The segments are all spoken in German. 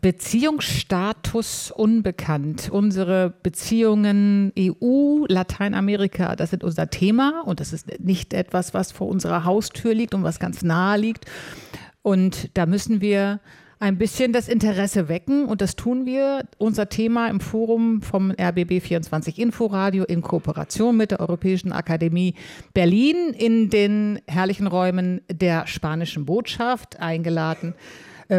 Beziehungsstatus unbekannt. Unsere Beziehungen EU, Lateinamerika, das sind unser Thema und das ist nicht etwas, was vor unserer Haustür liegt und was ganz nahe liegt. Und da müssen wir ein bisschen das Interesse wecken und das tun wir. Unser Thema im Forum vom RBB 24 Inforadio in Kooperation mit der Europäischen Akademie Berlin in den herrlichen Räumen der spanischen Botschaft eingeladen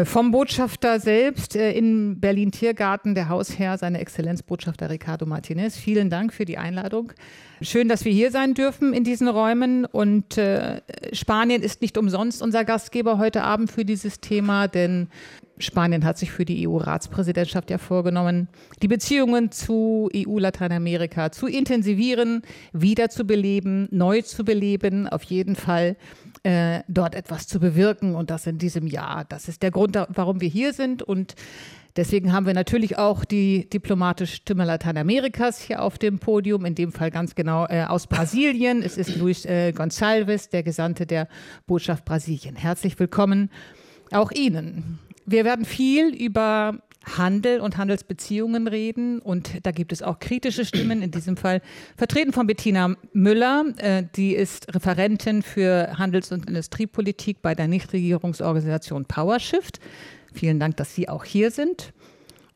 vom Botschafter selbst äh, in Berlin-Tiergarten, der Hausherr, seine Exzellenz Botschafter Ricardo Martinez. Vielen Dank für die Einladung. Schön, dass wir hier sein dürfen in diesen Räumen. Und äh, Spanien ist nicht umsonst unser Gastgeber heute Abend für dieses Thema, denn Spanien hat sich für die EU-Ratspräsidentschaft ja vorgenommen, die Beziehungen zu EU-Lateinamerika zu intensivieren, wiederzubeleben, neu zu beleben, auf jeden Fall äh, dort etwas zu bewirken und das in diesem Jahr. Das ist der Grund, warum wir hier sind und Deswegen haben wir natürlich auch die diplomatische Stimme Lateinamerikas hier auf dem Podium, in dem Fall ganz genau äh, aus Brasilien. Es ist Luis äh, Gonçalves, der Gesandte der Botschaft Brasilien. Herzlich willkommen auch Ihnen. Wir werden viel über Handel und Handelsbeziehungen reden. Und da gibt es auch kritische Stimmen, in diesem Fall vertreten von Bettina Müller. Äh, die ist Referentin für Handels- und Industriepolitik bei der Nichtregierungsorganisation PowerShift. Vielen Dank, dass Sie auch hier sind.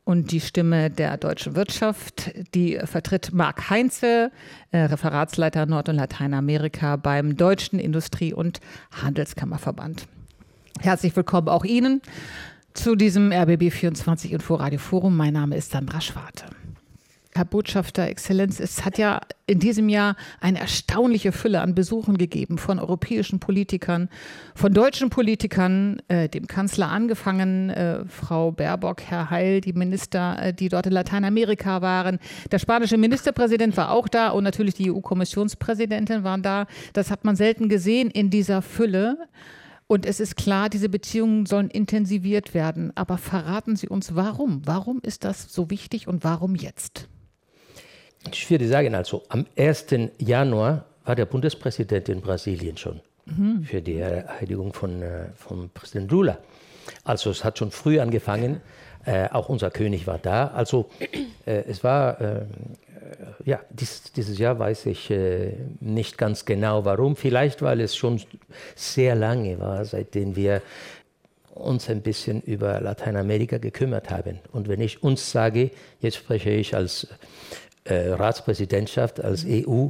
Und die Stimme der deutschen Wirtschaft, die vertritt Marc Heinze, äh, Referatsleiter Nord- und Lateinamerika beim Deutschen Industrie- und Handelskammerverband. Herzlich willkommen auch Ihnen zu diesem RBB24 Inforadio Forum. Mein Name ist Sandra Schwarte. Herr Botschafter, Exzellenz, es hat ja in diesem Jahr eine erstaunliche Fülle an Besuchen gegeben von europäischen Politikern, von deutschen Politikern, äh, dem Kanzler angefangen, äh, Frau Baerbock, Herr Heil, die Minister, äh, die dort in Lateinamerika waren. Der spanische Ministerpräsident war auch da und natürlich die EU-Kommissionspräsidentin waren da. Das hat man selten gesehen in dieser Fülle. Und es ist klar, diese Beziehungen sollen intensiviert werden. Aber verraten Sie uns, warum? Warum ist das so wichtig und warum jetzt? Ich würde sagen, also am 1. Januar war der Bundespräsident in Brasilien schon mhm. für die Ereidigung von, äh, von Präsident Lula. Also es hat schon früh angefangen. Äh, auch unser König war da. Also äh, es war äh, ja, dies, dieses Jahr weiß ich äh, nicht ganz genau warum. Vielleicht, weil es schon sehr lange war, seitdem wir uns ein bisschen über Lateinamerika gekümmert haben. Und wenn ich uns sage, jetzt spreche ich als äh, Ratspräsidentschaft, als EU,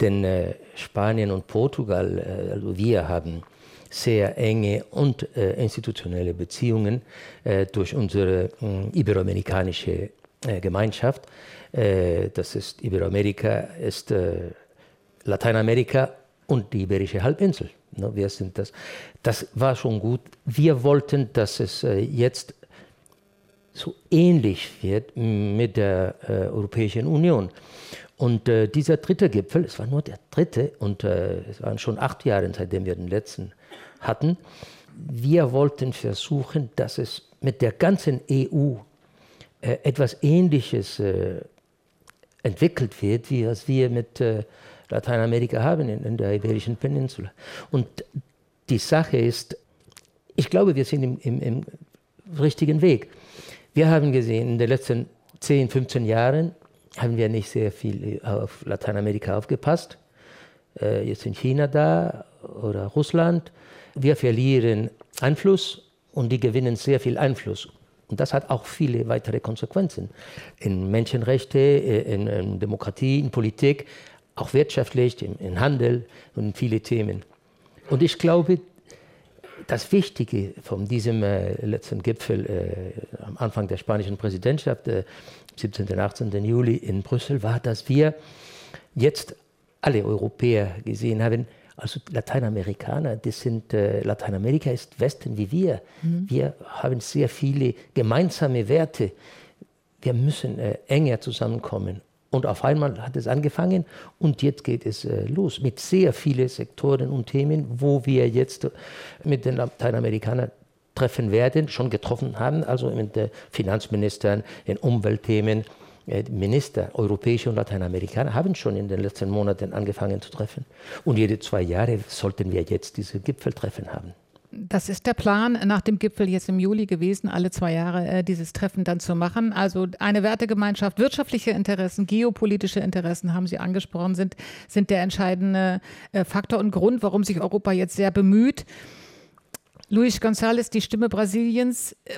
denn äh, Spanien und Portugal, äh, also wir haben sehr enge und äh, institutionelle Beziehungen äh, durch unsere iberoamerikanische Gemeinschaft. Äh, das ist Iberoamerika, ist äh, Lateinamerika und die Iberische Halbinsel. Ne, wir sind das. Das war schon gut. Wir wollten, dass es äh, jetzt so ähnlich wird mit der Europäischen Union. Und äh, dieser dritte Gipfel, es war nur der dritte und äh, es waren schon acht Jahre, seitdem wir den letzten hatten, wir wollten versuchen, dass es mit der ganzen EU äh, etwas Ähnliches entwickelt wird, wie was wir mit äh, Lateinamerika haben, in, in, der Iberischen Peninsula. Und die Sache ist, ich glaube, wir sind im, im, im richtigen Weg. Wir haben gesehen, in den letzten 10, 15 Jahren haben wir nicht sehr viel auf Lateinamerika aufgepasst. Äh, jetzt sind China da oder Russland. Wir verlieren Einfluss und die gewinnen sehr viel Einfluss. Und das hat auch viele weitere Konsequenzen in Menschenrechte, äh, in, in Demokratie, in Politik, auch wirtschaftlich, in, in Handel und in viele Themen. Und ich glaube, das Wichtige von diesem äh, letzten Gipfel äh, am Anfang der spanischen Präsidentschaft, äh, 17. und 18. Juli in Brüssel, war, dass wir jetzt alle Europäer gesehen haben, also Lateinamerikaner, das sind, äh, Lateinamerika ist Westen wie wir. Mhm. Wir haben sehr viele gemeinsame Werte. Wir müssen äh, enger zusammenkommen. Und auf einmal hat es angefangen und jetzt geht es äh, los mit sehr vielen Sektoren und Themen, wo wir jetzt mit den Lateinamerikanern treffen werden, schon getroffen haben, also mit den Finanzministern, in Umweltthemen, äh, Minister, europäische und Lateinamerikaner, haben schon in den letzten Monaten angefangen zu treffen. Und jede zwei Jahre sollten wir jetzt diese Gipfeltreffen haben. Das ist der Plan nach dem Gipfel jetzt im Juli gewesen, alle zwei Jahre äh, dieses Treffen dann zu machen. Also eine Wertegemeinschaft, wirtschaftliche Interessen, geopolitische Interessen, haben Sie angesprochen, sind, sind der entscheidende äh, Faktor und Grund, warum sich Europa jetzt sehr bemüht. Luis González, die Stimme Brasiliens, äh,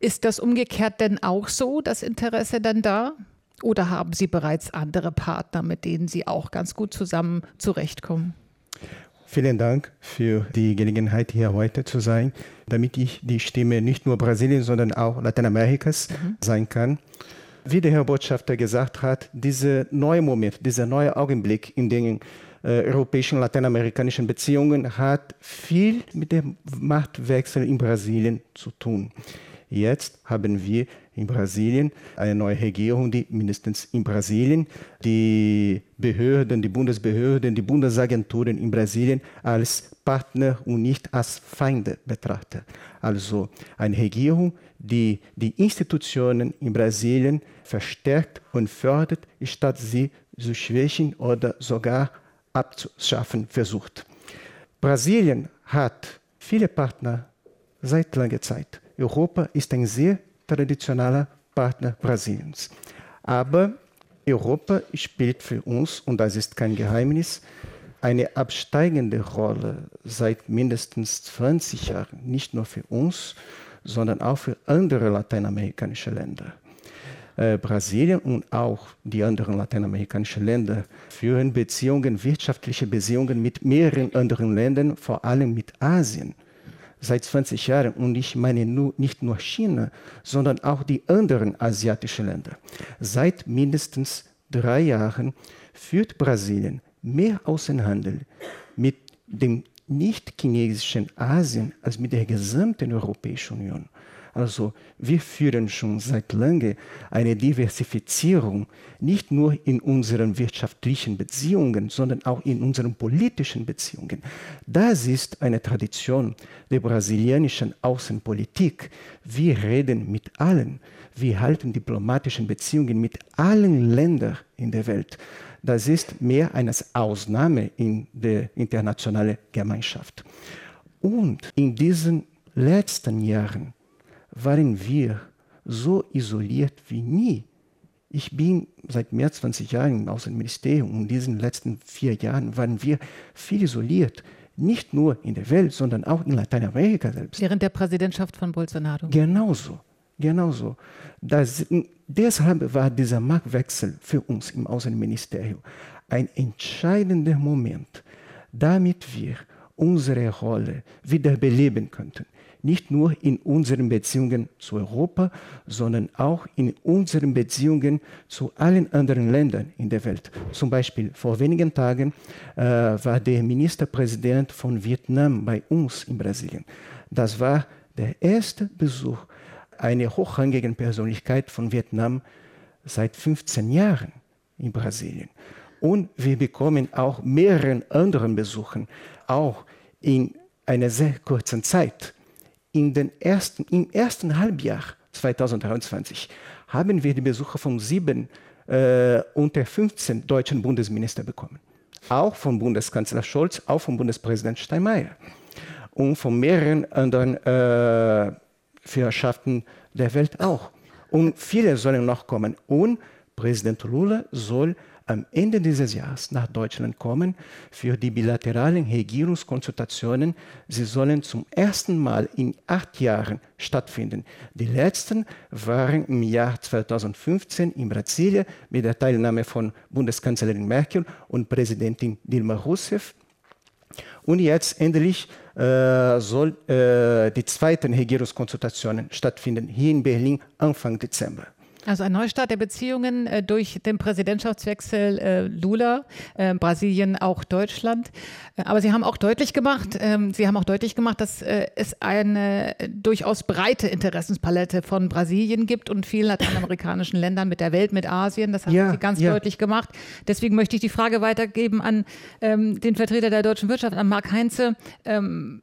ist das umgekehrt denn auch so, das Interesse dann da? Oder haben Sie bereits andere Partner, mit denen Sie auch ganz gut zusammen zurechtkommen? Vielen Dank für die Gelegenheit, hier heute zu sein, damit ich die Stimme nicht nur Brasiliens, sondern auch Lateinamerikas mhm. sein kann. Wie der Herr Botschafter gesagt hat, dieser neue Moment, dieser neue Augenblick in den äh, europäischen, lateinamerikanischen Beziehungen hat viel mit dem Machtwechsel in Brasilien zu tun. Jetzt haben wir in Brasilien eine neue Regierung, die mindestens in Brasilien die Behörden, die Bundesbehörden, die Bundesagenturen in Brasilien als Partner und nicht als Feinde betrachtet. Also eine Regierung, die die Institutionen in Brasilien verstärkt und fördert, statt sie zu schwächen oder sogar abzuschaffen versucht. Brasilien hat viele Partner seit langer Zeit. Europa ist ein sehr traditioneller Partner Brasiliens. Aber Europa spielt für uns, und das ist kein Geheimnis, eine absteigende Rolle seit mindestens 20 Jahren, nicht nur für uns, sondern auch für andere lateinamerikanische Länder. Äh, Brasilien und auch die anderen lateinamerikanischen Länder führen Beziehungen, wirtschaftliche Beziehungen mit mehreren anderen Ländern, vor allem mit Asien seit 20 Jahren. Und ich meine nur, nicht nur China, sondern auch die anderen asiatischen Länder. Seit mindestens drei Jahren führt Brasilien mehr Außenhandel mit dem nicht-chinesischen Asien als mit der gesamten Europäischen Union. Also wir führen schon seit langem eine Diversifizierung, nicht nur in unseren wirtschaftlichen Beziehungen, sondern auch in unseren politischen Beziehungen. Das ist eine Tradition der brasilianischen Außenpolitik. Wir reden mit allen. Wir halten diplomatische Beziehungen mit allen Ländern in der Welt. Das ist mehr eine Ausnahme in der internationalen Gemeinschaft. Und in diesen letzten Jahren waren wir so isoliert wie nie. Ich bin seit mehr als 20 Jahren im Außenministerium und in diesen letzten vier Jahren waren wir viel isoliert. Nicht nur in der Welt, sondern auch in Lateinamerika selbst. Während der Präsidentschaft von Bolsonaro. Genauso, genauso. Das, deshalb war dieser Marktwechsel für uns im Außenministerium ein entscheidender Moment, damit wir unsere Rolle wieder beleben könnten nicht nur in unseren Beziehungen zu Europa, sondern auch in unseren Beziehungen zu allen anderen Ländern in der Welt. Zum Beispiel vor wenigen Tagen äh, war der Ministerpräsident von Vietnam bei uns in Brasilien. Das war der erste Besuch einer hochrangigen Persönlichkeit von Vietnam seit 15 Jahren in Brasilien. Und wir bekommen auch mehrere anderen Besuchen, auch in einer sehr kurzen Zeit in den ersten, im ersten Halbjahr 2023 haben wir die Besucher von sieben äh, unter 15 deutschen Bundesministern bekommen. Auch vom Bundeskanzler Scholz, auch vom Bundespräsident Steinmeier und von mehreren anderen äh, Führerschaften der Welt auch. Und viele sollen noch kommen. Und Präsident Lula soll am Ende dieses Jahres nach Deutschland kommen für die bilateralen Regierungskonsultationen. Sie sollen zum ersten Mal in acht Jahren stattfinden. Die letzten waren im Jahr 2015 in Brasilien mit der Teilnahme von Bundeskanzlerin Merkel und Präsidentin Dilma Rousseff. Und jetzt endlich äh, soll äh, die zweiten Regierungskonsultationen stattfinden hier in Berlin Anfang Dezember. Also ein Neustart der Beziehungen äh, durch den Präsidentschaftswechsel äh, Lula, äh, Brasilien, auch Deutschland. Äh, aber Sie haben auch deutlich gemacht, ähm, Sie haben auch deutlich gemacht, dass äh, es eine durchaus breite Interessenspalette von Brasilien gibt und vielen lateinamerikanischen Ländern mit der Welt, mit Asien. Das haben ja, Sie ganz ja. deutlich gemacht. Deswegen möchte ich die Frage weitergeben an ähm, den Vertreter der deutschen Wirtschaft, an Marc Heinze. Ähm,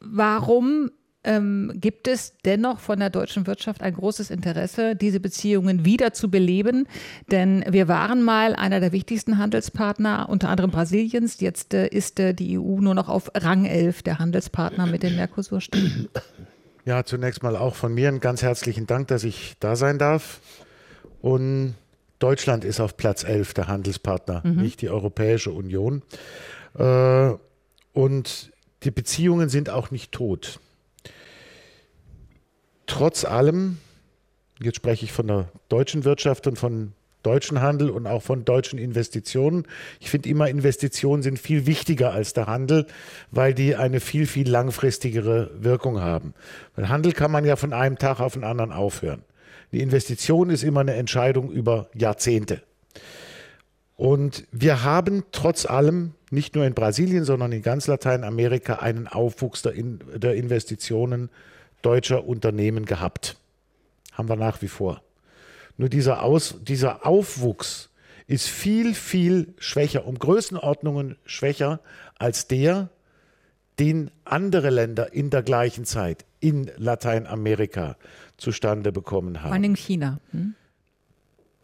warum ähm, gibt es dennoch von der deutschen Wirtschaft ein großes Interesse, diese Beziehungen wieder zu beleben. Denn wir waren mal einer der wichtigsten Handelspartner, unter anderem Brasiliens. Jetzt äh, ist äh, die EU nur noch auf Rang 11 der Handelspartner mit den Mercosur-Staaten. Ja, zunächst mal auch von mir einen ganz herzlichen Dank, dass ich da sein darf. Und Deutschland ist auf Platz 11 der Handelspartner, mhm. nicht die Europäische Union. Äh, und die Beziehungen sind auch nicht tot. Trotz allem, jetzt spreche ich von der deutschen Wirtschaft und von deutschen Handel und auch von deutschen Investitionen. Ich finde immer, Investitionen sind viel wichtiger als der Handel, weil die eine viel, viel langfristigere Wirkung haben. Weil Handel kann man ja von einem Tag auf den anderen aufhören. Die Investition ist immer eine Entscheidung über Jahrzehnte. Und wir haben trotz allem nicht nur in Brasilien, sondern in ganz Lateinamerika einen Aufwuchs der, in, der Investitionen deutscher Unternehmen gehabt. Haben wir nach wie vor. Nur dieser, Aus, dieser Aufwuchs ist viel, viel schwächer, um Größenordnungen schwächer als der, den andere Länder in der gleichen Zeit in Lateinamerika zustande bekommen haben. Vor allem China. Hm?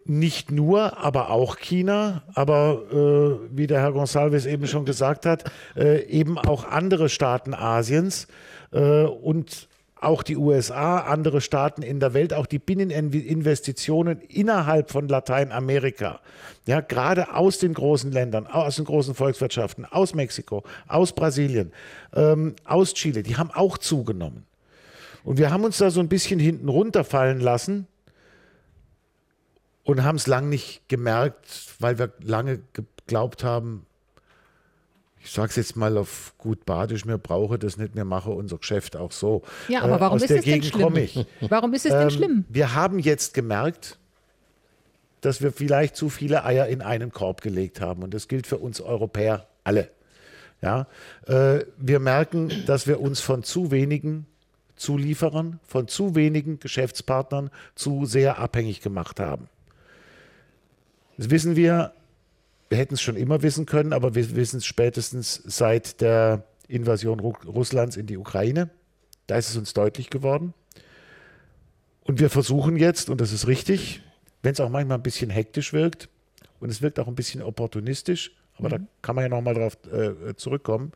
Nicht nur, aber auch China, aber äh, wie der Herr Gonsalves eben schon gesagt hat, äh, eben auch andere Staaten Asiens äh, und auch die USA, andere Staaten in der Welt, auch die Binneninvestitionen innerhalb von Lateinamerika, ja, gerade aus den großen Ländern, aus den großen Volkswirtschaften, aus Mexiko, aus Brasilien, ähm, aus Chile, die haben auch zugenommen. Und wir haben uns da so ein bisschen hinten runterfallen lassen und haben es lang nicht gemerkt, weil wir lange geglaubt haben, ich sage es jetzt mal auf gut Badisch, wir brauchen das nicht, wir machen unser Geschäft auch so. Ja, aber warum äh, ist das denn schlimm? Ich. Warum ist es denn ähm, schlimm? Wir haben jetzt gemerkt, dass wir vielleicht zu viele Eier in einen Korb gelegt haben. Und das gilt für uns Europäer alle. Ja, äh, wir merken, dass wir uns von zu wenigen Zulieferern, von zu wenigen Geschäftspartnern zu sehr abhängig gemacht haben. Das wissen wir wir hätten es schon immer wissen können, aber wir wissen es spätestens seit der Invasion Russlands in die Ukraine. Da ist es uns deutlich geworden. Und wir versuchen jetzt, und das ist richtig, wenn es auch manchmal ein bisschen hektisch wirkt und es wirkt auch ein bisschen opportunistisch, aber mhm. da kann man ja nochmal drauf äh, zurückkommen.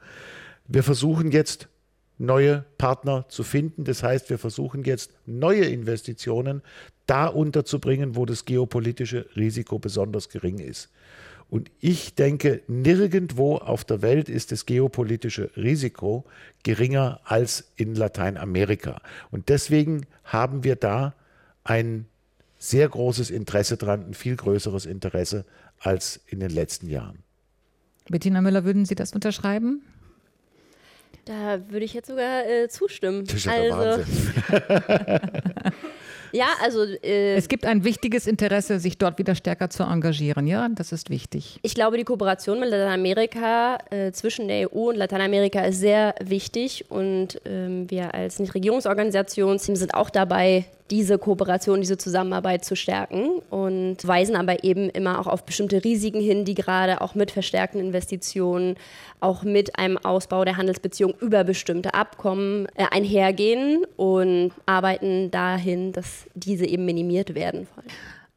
Wir versuchen jetzt neue Partner zu finden. Das heißt, wir versuchen jetzt neue Investitionen da unterzubringen, wo das geopolitische Risiko besonders gering ist. Und ich denke, nirgendwo auf der Welt ist das geopolitische Risiko geringer als in Lateinamerika. Und deswegen haben wir da ein sehr großes Interesse dran, ein viel größeres Interesse als in den letzten Jahren. Bettina Müller, würden Sie das unterschreiben? Da würde ich jetzt sogar äh, zustimmen. Das ist ja also, Ja, also. Äh, es gibt ein wichtiges Interesse, sich dort wieder stärker zu engagieren, ja, das ist wichtig. Ich glaube, die Kooperation mit Lateinamerika äh, zwischen der EU und Lateinamerika ist sehr wichtig und ähm, wir als Nichtregierungsorganisation sind auch dabei, diese Kooperation, diese Zusammenarbeit zu stärken und weisen aber eben immer auch auf bestimmte Risiken hin, die gerade auch mit verstärkten Investitionen, auch mit einem Ausbau der Handelsbeziehungen über bestimmte Abkommen äh, einhergehen und arbeiten dahin, dass diese eben minimiert werden.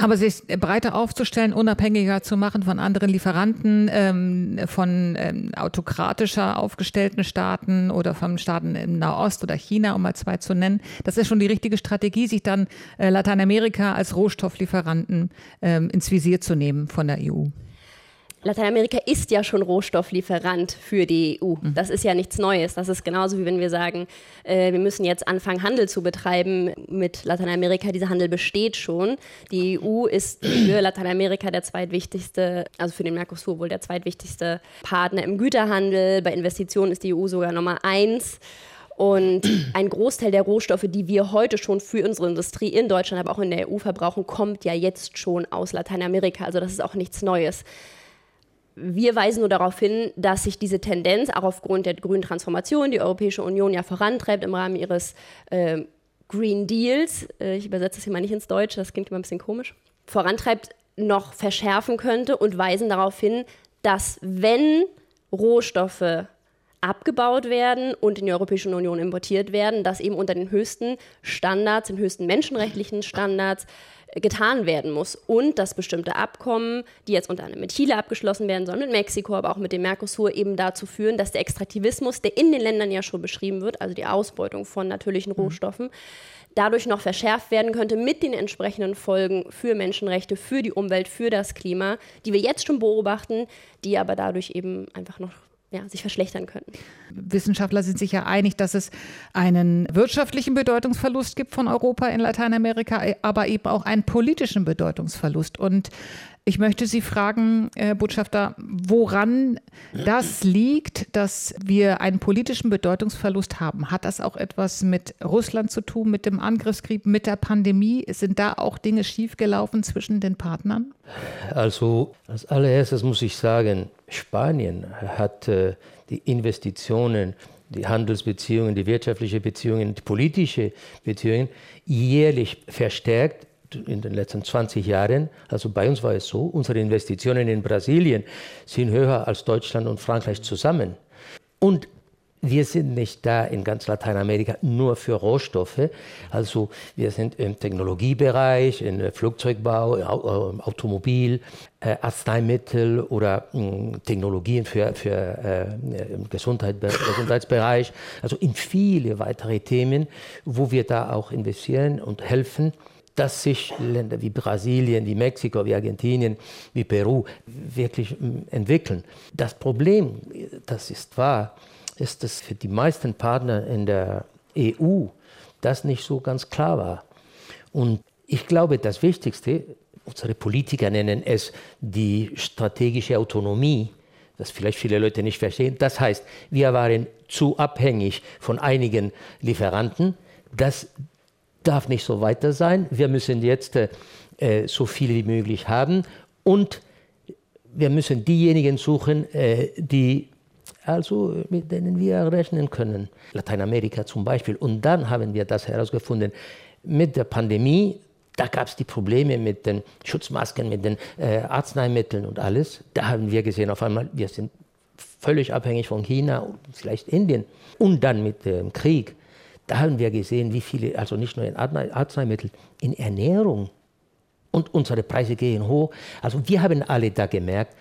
Aber sich breiter aufzustellen, unabhängiger zu machen von anderen Lieferanten, ähm, von ähm, autokratischer aufgestellten Staaten oder von Staaten im Nahost oder China, um mal zwei zu nennen, das ist schon die richtige Strategie, sich dann äh, Lateinamerika als Rohstofflieferanten ähm, ins Visier zu nehmen von der EU. Lateinamerika ist ja schon Rohstofflieferant für die EU. Mhm. Das ist ja nichts Neues. Das ist genauso wie wenn wir sagen, äh, wir müssen jetzt anfangen, Handel zu betreiben mit Lateinamerika. Dieser Handel besteht schon. Die EU ist für Lateinamerika der zweitwichtigste, also für den Mercosur wohl der zweitwichtigste Partner im Güterhandel. Bei Investitionen ist die EU sogar Nummer eins. Und ein Großteil der Rohstoffe, die wir heute schon für unsere Industrie in Deutschland, aber auch in der EU verbrauchen, kommt ja jetzt schon aus Lateinamerika. Also das ist auch nichts Neues. Wir weisen nur darauf hin, dass sich diese Tendenz auch aufgrund der grünen Transformation, die Europäische Union ja vorantreibt im Rahmen ihres äh, Green Deals, äh, ich übersetze das hier mal nicht ins Deutsche, das klingt immer ein bisschen komisch, vorantreibt, noch verschärfen könnte und weisen darauf hin, dass wenn Rohstoffe abgebaut werden und in die Europäische Union importiert werden, das eben unter den höchsten Standards, den höchsten menschenrechtlichen Standards getan werden muss und dass bestimmte Abkommen, die jetzt unter anderem mit Chile abgeschlossen werden sollen, mit Mexiko, aber auch mit dem Mercosur eben dazu führen, dass der Extraktivismus, der in den Ländern ja schon beschrieben wird, also die Ausbeutung von natürlichen mhm. Rohstoffen, dadurch noch verschärft werden könnte mit den entsprechenden Folgen für Menschenrechte, für die Umwelt, für das Klima, die wir jetzt schon beobachten, die aber dadurch eben einfach noch ja, sich verschlechtern könnten. Wissenschaftler sind sich ja einig, dass es einen wirtschaftlichen Bedeutungsverlust gibt von Europa in Lateinamerika, aber eben auch einen politischen Bedeutungsverlust. Und ich möchte Sie fragen, Herr Botschafter, woran das liegt, dass wir einen politischen Bedeutungsverlust haben. Hat das auch etwas mit Russland zu tun, mit dem Angriffskrieg, mit der Pandemie? Sind da auch Dinge schiefgelaufen zwischen den Partnern? Also als allererstes muss ich sagen, Spanien hat äh, die Investitionen die Handelsbeziehungen, die wirtschaftlichen Beziehungen, die politischen Beziehungen jährlich verstärkt in den letzten 20 Jahren, also bei uns war es so, unsere Investitionen in Brasilien sind höher als Deutschland und Frankreich zusammen. Und wir sind nicht da in ganz Lateinamerika nur für Rohstoffe. Also wir sind im Technologiebereich, im Flugzeugbau, Automobil, äh, Arzneimittel oder mh, Technologien für, für äh, Gesundheit, Gesundheitsbereich. Also in viele weitere Themen, wo wir da auch investieren und helfen dass sich Länder wie Brasilien, wie Mexiko, wie Argentinien, wie Peru wirklich mm, entwickeln. Das Problem, das ist wahr, ist, dass für die meisten Partner in der EU das nicht so ganz klar war. Und ich glaube, das Wichtigste, unsere Politiker nennen es die strategische Autonomie, das vielleicht viele Leute nicht verstehen. Das heißt, wir waren zu abhängig von einigen Lieferanten, dass darf nicht so weiter sein. Wir müssen jetzt äh, so viel wie möglich haben und wir müssen diejenigen suchen, äh, die also mit denen wir rechnen können. Lateinamerika zum Beispiel. Und dann haben wir das herausgefunden. Mit der Pandemie, da gab es die Probleme mit den Schutzmasken, mit den äh, Arzneimitteln und alles. Da haben wir gesehen, auf einmal, wir sind völlig abhängig von China und vielleicht Indien. Und dann mit dem Krieg da haben wir gesehen, wie viele, also nicht nur in Arzneimitteln, in Ernährung. Und unsere Preise gehen hoch. Also wir haben alle da gemerkt,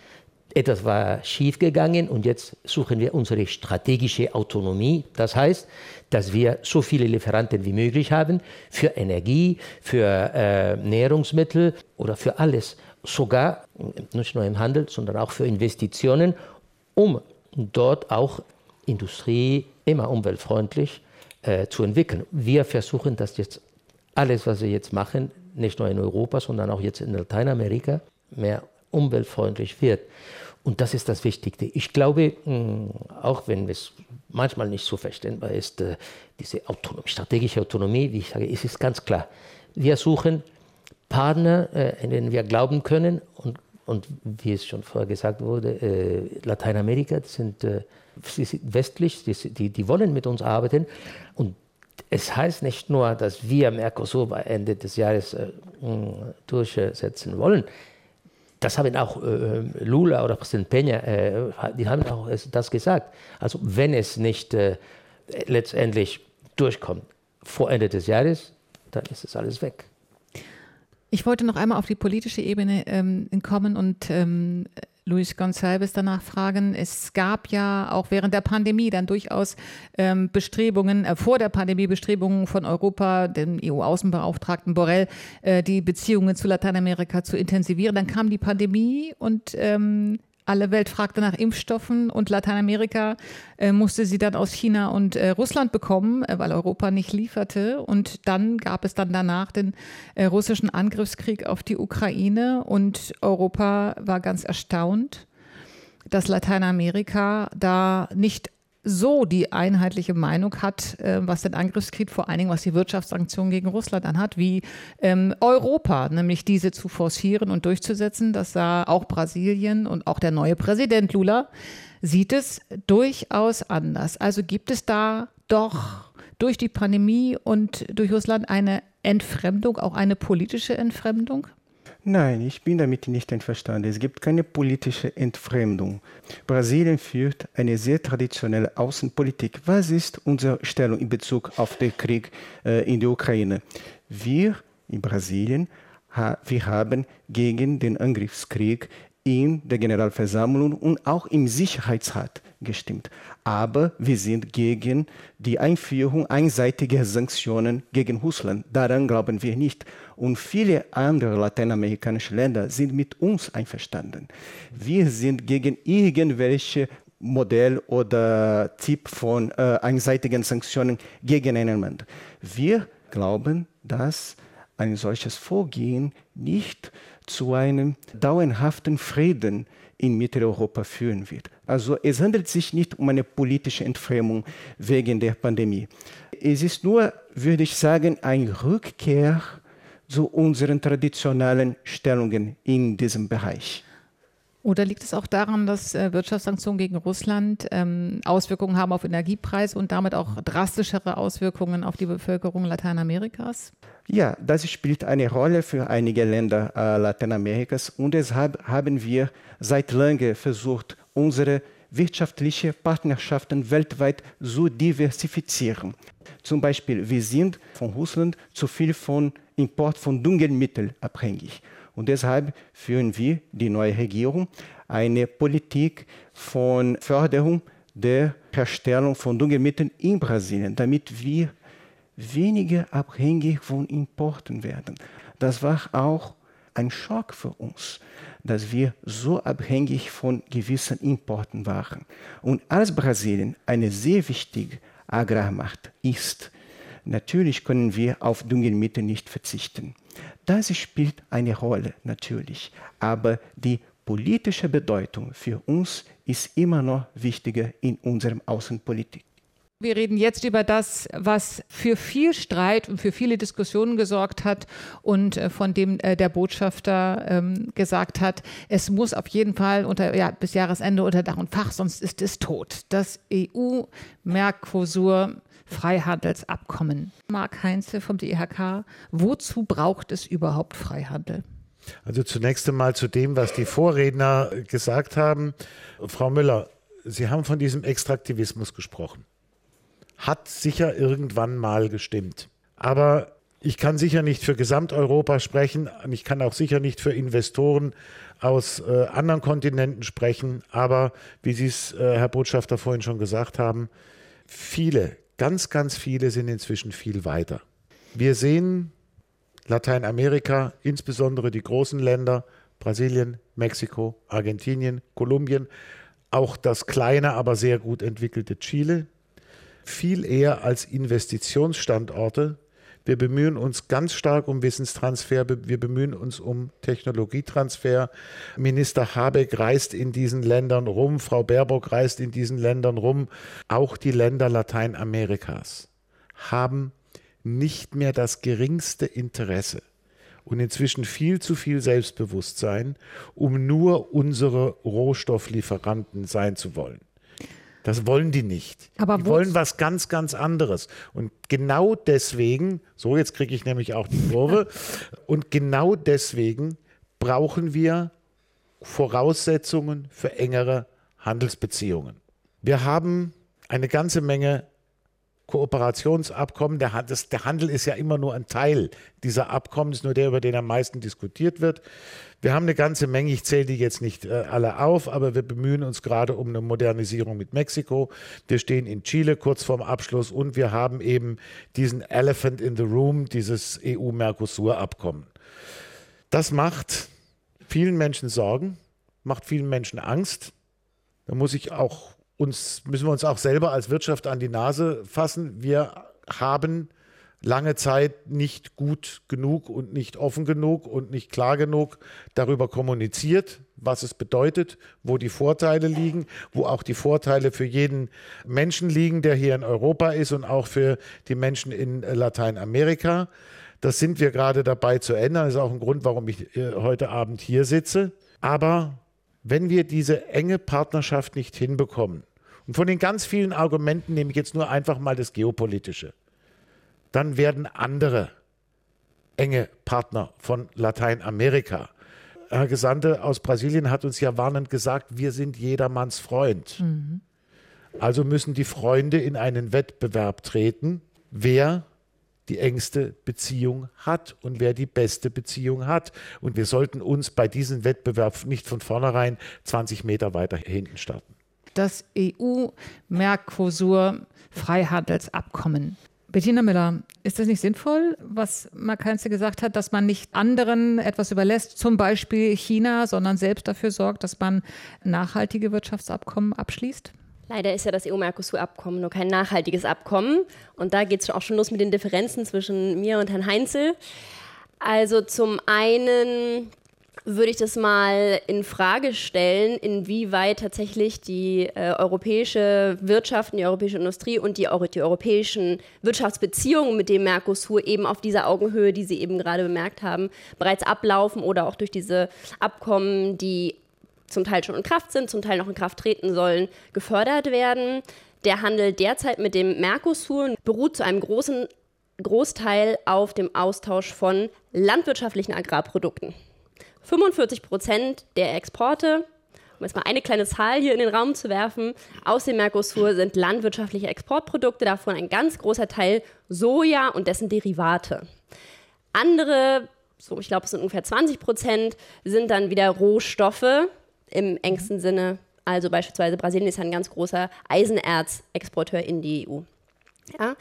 etwas war schiefgegangen und jetzt suchen wir unsere strategische Autonomie. Das heißt, dass wir so viele Lieferanten wie möglich haben für Energie, für äh, Nährungsmittel oder für alles. Sogar nicht nur im Handel, sondern auch für Investitionen, um dort auch Industrie immer umweltfreundlich äh, zu entwickeln. Wir versuchen das jetzt, alles, was wir jetzt machen, nicht nur in Europa, sondern auch jetzt in Lateinamerika, mehr umweltfreundlich wird. Und das ist das Wichtigste. Ich glaube, mh, auch wenn es manchmal nicht so verständbar ist, äh, diese Autonomie, strategische Autonomie, wie ich sage, ist es ganz klar. Wir suchen Partner, äh, in denen wir glauben können und und wie es schon vorher gesagt wurde, äh, Lateinamerika sind, äh, sind westlich, die, die wollen mit uns arbeiten. Und es heißt nicht nur, dass wir Mercosur bei Ende des Jahres äh, durchsetzen wollen. Das haben auch äh, Lula oder Präsident Peña, äh, die haben auch das gesagt. Also wenn es nicht äh, letztendlich durchkommt vor Ende des Jahres, dann ist es alles weg. Ich wollte noch einmal auf die politische Ebene ähm, kommen und ähm, Luis Gonçalves danach fragen. Es gab ja auch während der Pandemie dann durchaus ähm, Bestrebungen, äh, vor der Pandemie Bestrebungen von Europa, dem EU-Außenbeauftragten Borrell, äh, die Beziehungen zu Lateinamerika zu intensivieren. Dann kam die Pandemie und ähm, alle Welt fragte nach Impfstoffen und Lateinamerika äh, musste sie dann aus China und äh, Russland bekommen, äh, weil Europa nicht lieferte. Und dann gab es dann danach den äh, russischen Angriffskrieg auf die Ukraine und Europa war ganz erstaunt, dass Lateinamerika da nicht so die einheitliche Meinung hat, äh, was den Angriffskrieg, vor allen Dingen was die Wirtschaftssanktionen gegen Russland anhat, wie ähm, Europa, nämlich diese zu forcieren und durchzusetzen. Das sah auch Brasilien und auch der neue Präsident Lula sieht es durchaus anders. Also gibt es da doch durch die Pandemie und durch Russland eine Entfremdung, auch eine politische Entfremdung? Nein, ich bin damit nicht einverstanden. Es gibt keine politische Entfremdung. Brasilien führt eine sehr traditionelle Außenpolitik. Was ist unsere Stellung in Bezug auf den Krieg äh, in der Ukraine? Wir in Brasilien, wir haben gegen den Angriffskrieg in der Generalversammlung und auch im Sicherheitsrat gestimmt. Aber wir sind gegen die Einführung einseitiger Sanktionen gegen Russland. Daran glauben wir nicht. Und viele andere lateinamerikanische Länder sind mit uns einverstanden. Wir sind gegen irgendwelche Modell oder Typ von äh, einseitigen Sanktionen gegen einen Land. Wir glauben, dass ein solches Vorgehen nicht zu einem dauerhaften Frieden in Mitteleuropa führen wird. Also es handelt sich nicht um eine politische Entfremdung wegen der Pandemie. Es ist nur, würde ich sagen, eine Rückkehr zu unseren traditionellen Stellungen in diesem Bereich. Oder liegt es auch daran, dass äh, Wirtschaftssanktionen gegen Russland ähm, Auswirkungen haben auf Energiepreise und damit auch drastischere Auswirkungen auf die Bevölkerung Lateinamerikas? Ja, das spielt eine Rolle für einige Länder äh, Lateinamerikas und deshalb haben wir seit langem versucht, unsere wirtschaftlichen Partnerschaften weltweit zu diversifizieren. Zum Beispiel, wir sind von Russland zu viel von Import von Düngemitteln abhängig. Und deshalb führen wir, die neue Regierung, eine Politik von Förderung der Herstellung von Düngemitteln in Brasilien, damit wir weniger abhängig von Importen werden. Das war auch ein Schock für uns, dass wir so abhängig von gewissen Importen waren. Und als Brasilien eine sehr wichtige Agrarmacht ist, natürlich können wir auf Düngemittel nicht verzichten. Das spielt eine Rolle natürlich, aber die politische Bedeutung für uns ist immer noch wichtiger in unserem Außenpolitik. Wir reden jetzt über das, was für viel Streit und für viele Diskussionen gesorgt hat und äh, von dem äh, der Botschafter ähm, gesagt hat, es muss auf jeden Fall unter, ja, bis Jahresende unter Dach und Fach, sonst ist es tot. Das EU-Mercosur Freihandelsabkommen. Marc Heinze vom DIHK, wozu braucht es überhaupt Freihandel? Also zunächst einmal zu dem, was die Vorredner gesagt haben. Frau Müller, Sie haben von diesem Extraktivismus gesprochen. Hat sicher irgendwann mal gestimmt. Aber ich kann sicher nicht für Gesamteuropa sprechen ich kann auch sicher nicht für Investoren aus äh, anderen Kontinenten sprechen. Aber wie Sie es, äh, Herr Botschafter, vorhin schon gesagt haben, viele Ganz, ganz viele sind inzwischen viel weiter. Wir sehen Lateinamerika, insbesondere die großen Länder, Brasilien, Mexiko, Argentinien, Kolumbien, auch das kleine, aber sehr gut entwickelte Chile, viel eher als Investitionsstandorte wir bemühen uns ganz stark um Wissenstransfer. Wir bemühen uns um Technologietransfer. Minister Habeck reist in diesen Ländern rum. Frau Baerbock reist in diesen Ländern rum. Auch die Länder Lateinamerikas haben nicht mehr das geringste Interesse und inzwischen viel zu viel Selbstbewusstsein, um nur unsere Rohstofflieferanten sein zu wollen. Das wollen die nicht. Aber die wollen was ganz, ganz anderes. Und genau deswegen, so jetzt kriege ich nämlich auch die Kurve, und genau deswegen brauchen wir Voraussetzungen für engere Handelsbeziehungen. Wir haben eine ganze Menge Kooperationsabkommen. Der, das, der Handel ist ja immer nur ein Teil dieser Abkommen, ist nur der, über den am meisten diskutiert wird. Wir haben eine ganze Menge, ich zähle die jetzt nicht äh, alle auf, aber wir bemühen uns gerade um eine Modernisierung mit Mexiko. Wir stehen in Chile kurz vorm Abschluss und wir haben eben diesen Elephant in the Room, dieses EU-Mercosur-Abkommen. Das macht vielen Menschen Sorgen, macht vielen Menschen Angst. Da muss ich auch uns müssen wir uns auch selber als Wirtschaft an die Nase fassen. Wir haben lange Zeit nicht gut genug und nicht offen genug und nicht klar genug darüber kommuniziert, was es bedeutet, wo die Vorteile liegen, wo auch die Vorteile für jeden Menschen liegen, der hier in Europa ist und auch für die Menschen in Lateinamerika. Das sind wir gerade dabei zu ändern. Das ist auch ein Grund, warum ich äh, heute Abend hier sitze. Aber wenn wir diese enge Partnerschaft nicht hinbekommen, und von den ganz vielen Argumenten nehme ich jetzt nur einfach mal das Geopolitische, dann werden andere enge Partner von Lateinamerika Herr Gesandte aus Brasilien hat uns ja warnend gesagt, wir sind jedermanns Freund. Mhm. Also müssen die Freunde in einen Wettbewerb treten, wer die engste Beziehung hat und wer die beste Beziehung hat. Und wir sollten uns bei diesem Wettbewerb nicht von vornherein 20 Meter weiter hinten starten. Das EU-Mercosur-Freihandelsabkommen. Bettina Müller, ist das nicht sinnvoll, was Mark Heinze gesagt hat, dass man nicht anderen etwas überlässt, zum Beispiel China, sondern selbst dafür sorgt, dass man nachhaltige Wirtschaftsabkommen abschließt? Leider ist ja das EU-Mercosur-Abkommen nur kein nachhaltiges Abkommen. Und da geht es auch schon los mit den Differenzen zwischen mir und Herrn Heinzel. Also zum einen würde ich das mal in Frage stellen, inwieweit tatsächlich die äh, europäische Wirtschaft, die europäische Industrie und die, die europäischen Wirtschaftsbeziehungen mit dem Mercosur eben auf dieser Augenhöhe, die Sie eben gerade bemerkt haben, bereits ablaufen oder auch durch diese Abkommen, die zum Teil schon in Kraft sind, zum Teil noch in Kraft treten sollen, gefördert werden. Der Handel derzeit mit dem Mercosur beruht zu einem großen Großteil auf dem Austausch von landwirtschaftlichen Agrarprodukten. 45 Prozent der Exporte, um jetzt mal eine kleine Zahl hier in den Raum zu werfen, aus dem Mercosur sind landwirtschaftliche Exportprodukte, davon ein ganz großer Teil Soja und dessen Derivate. Andere, so ich glaube es sind ungefähr 20 Prozent, sind dann wieder Rohstoffe, im engsten Sinne. Also beispielsweise Brasilien ist ein ganz großer Eisenerzexporteur in die EU. Ja,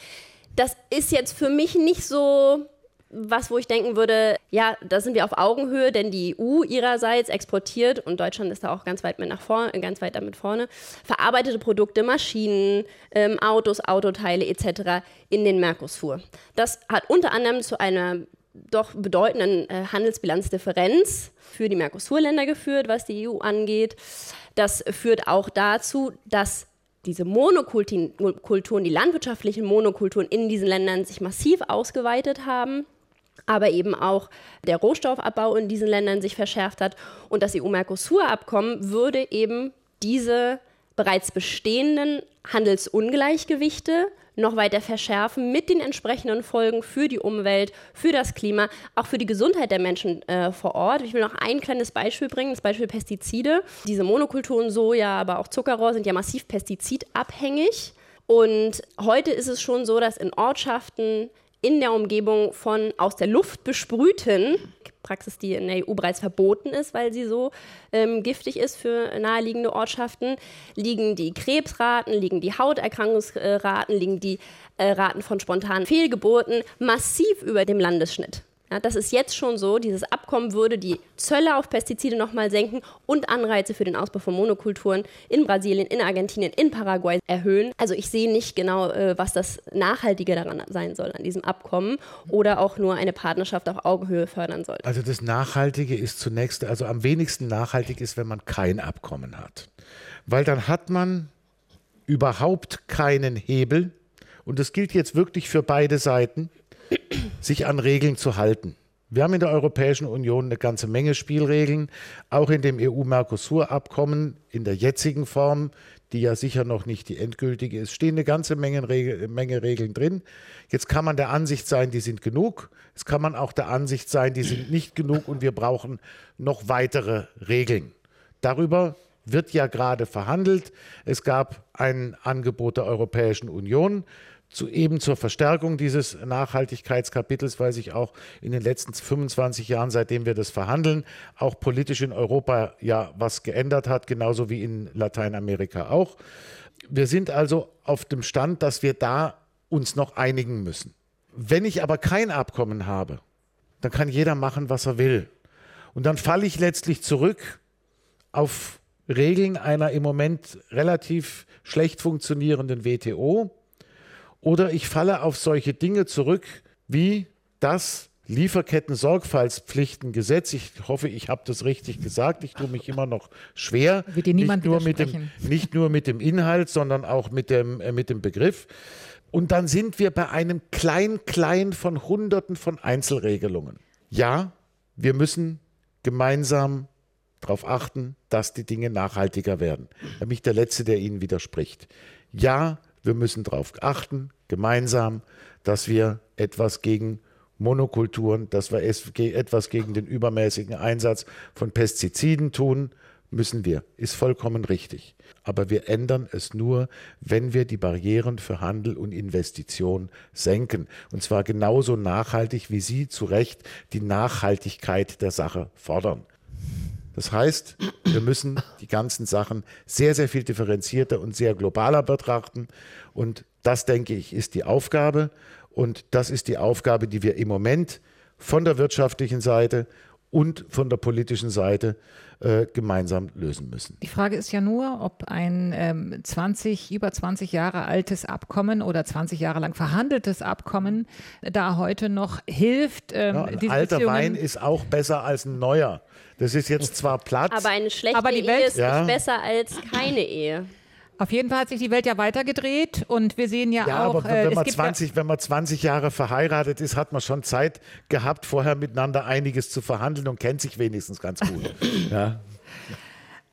das ist jetzt für mich nicht so was, wo ich denken würde, ja, da sind wir auf Augenhöhe, denn die EU ihrerseits exportiert und Deutschland ist da auch ganz weit mit nach vorne, ganz weit damit vorne, verarbeitete Produkte, Maschinen, ähm, Autos, Autoteile etc. in den Mercosur. Das hat unter anderem zu einer doch bedeutenden äh, Handelsbilanzdifferenz für die Mercosur-Länder geführt, was die EU angeht. Das führt auch dazu, dass diese Monokulturen, die landwirtschaftlichen Monokulturen in diesen Ländern sich massiv ausgeweitet haben, aber eben auch der Rohstoffabbau in diesen Ländern sich verschärft hat. Und das EU-Mercosur-Abkommen würde eben diese bereits bestehenden Handelsungleichgewichte noch weiter verschärfen mit den entsprechenden Folgen für die Umwelt, für das Klima, auch für die Gesundheit der Menschen äh, vor Ort. Ich will noch ein kleines Beispiel bringen, das Beispiel Pestizide. Diese Monokulturen Soja, aber auch Zuckerrohr sind ja massiv pestizidabhängig. Und heute ist es schon so, dass in Ortschaften in der Umgebung von aus der Luft besprühten, Praxis, die in der EU bereits verboten ist, weil sie so ähm, giftig ist für naheliegende Ortschaften, liegen die Krebsraten, liegen die Hauterkrankungsraten, liegen die äh, Raten von spontanen Fehlgeburten massiv über dem Landesschnitt. Ja, das ist jetzt schon so. Dieses Abkommen würde die Zölle auf Pestizide nochmal senken und Anreize für den Ausbau von Monokulturen in Brasilien, in Argentinien, in Paraguay erhöhen. Also ich sehe nicht genau, äh, was das Nachhaltige daran sein soll an diesem Abkommen oder auch nur eine Partnerschaft auf Augenhöhe fördern soll. Also das Nachhaltige ist zunächst, also am wenigsten nachhaltig ist, wenn man kein Abkommen hat. Weil dann hat man überhaupt keinen Hebel. Und das gilt jetzt wirklich für beide Seiten sich an Regeln zu halten. Wir haben in der Europäischen Union eine ganze Menge Spielregeln, auch in dem EU-Mercosur-Abkommen in der jetzigen Form, die ja sicher noch nicht die endgültige ist, stehen eine ganze Menge, Regel, Menge Regeln drin. Jetzt kann man der Ansicht sein, die sind genug. Es kann man auch der Ansicht sein, die sind nicht genug und wir brauchen noch weitere Regeln. Darüber wird ja gerade verhandelt. Es gab ein Angebot der Europäischen Union zu, eben zur Verstärkung dieses Nachhaltigkeitskapitels, weil sich auch in den letzten 25 Jahren, seitdem wir das verhandeln, auch politisch in Europa ja was geändert hat, genauso wie in Lateinamerika auch. Wir sind also auf dem Stand, dass wir da uns noch einigen müssen. Wenn ich aber kein Abkommen habe, dann kann jeder machen, was er will. Und dann falle ich letztlich zurück auf Regeln einer im Moment relativ schlecht funktionierenden WTO, oder ich falle auf solche Dinge zurück wie das Lieferketten-Sorgfaltspflichtengesetz. Ich hoffe, ich habe das richtig gesagt. Ich tue mich immer noch schwer. Wird dir niemand nicht, nur mit dem, nicht nur mit dem Inhalt, sondern auch mit dem, äh, mit dem Begriff. Und dann sind wir bei einem Klein-Klein von Hunderten von Einzelregelungen. Ja, wir müssen gemeinsam darauf achten, dass die Dinge nachhaltiger werden. Da bin ich der Letzte, der Ihnen widerspricht. Ja, wir müssen darauf achten, gemeinsam, dass wir etwas gegen Monokulturen, dass wir etwas gegen den übermäßigen Einsatz von Pestiziden tun, müssen wir, ist vollkommen richtig. Aber wir ändern es nur, wenn wir die Barrieren für Handel und Investition senken. Und zwar genauso nachhaltig, wie Sie zu Recht die Nachhaltigkeit der Sache fordern. Das heißt, wir müssen die ganzen Sachen sehr, sehr viel differenzierter und sehr globaler betrachten. Und das, denke ich, ist die Aufgabe. Und das ist die Aufgabe, die wir im Moment von der wirtschaftlichen Seite und von der politischen Seite äh, gemeinsam lösen müssen. Die Frage ist ja nur, ob ein ähm, 20, über 20 Jahre altes Abkommen oder 20 Jahre lang verhandeltes Abkommen da heute noch hilft. Ähm, ja, ein alter Wein ist auch besser als ein neuer. Das ist jetzt zwar Platz. Aber eine schlechte aber die Welt, Ehe ist ja. nicht besser als keine Ehe. Auf jeden Fall hat sich die Welt ja weitergedreht und wir sehen ja, ja auch. Aber wenn, äh, man 20, ja wenn man 20 Jahre verheiratet ist, hat man schon Zeit gehabt, vorher miteinander einiges zu verhandeln und kennt sich wenigstens ganz gut. ja.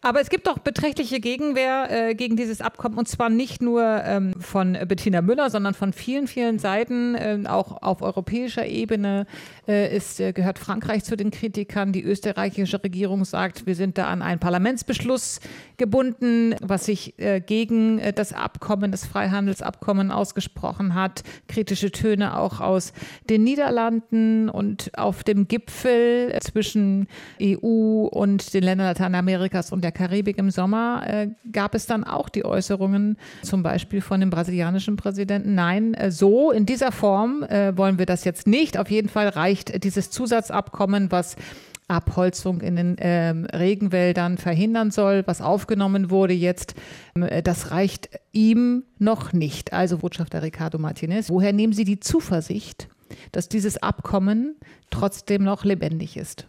Aber es gibt doch beträchtliche Gegenwehr äh, gegen dieses Abkommen und zwar nicht nur ähm, von Bettina Müller, sondern von vielen, vielen Seiten. Ähm, auch auf europäischer Ebene äh, ist, äh, gehört Frankreich zu den Kritikern. Die österreichische Regierung sagt, wir sind da an einen Parlamentsbeschluss gebunden, was sich äh, gegen äh, das Abkommen, das Freihandelsabkommen ausgesprochen hat. Kritische Töne auch aus den Niederlanden und auf dem Gipfel zwischen EU und den Ländern Lateinamerikas und der Karibik im Sommer äh, gab es dann auch die Äußerungen, zum Beispiel von dem brasilianischen Präsidenten, nein, äh, so in dieser Form äh, wollen wir das jetzt nicht. Auf jeden Fall reicht dieses Zusatzabkommen, was Abholzung in den ähm, Regenwäldern verhindern soll, was aufgenommen wurde jetzt, äh, das reicht ihm noch nicht. Also Botschafter Ricardo Martinez, woher nehmen Sie die Zuversicht, dass dieses Abkommen trotzdem noch lebendig ist?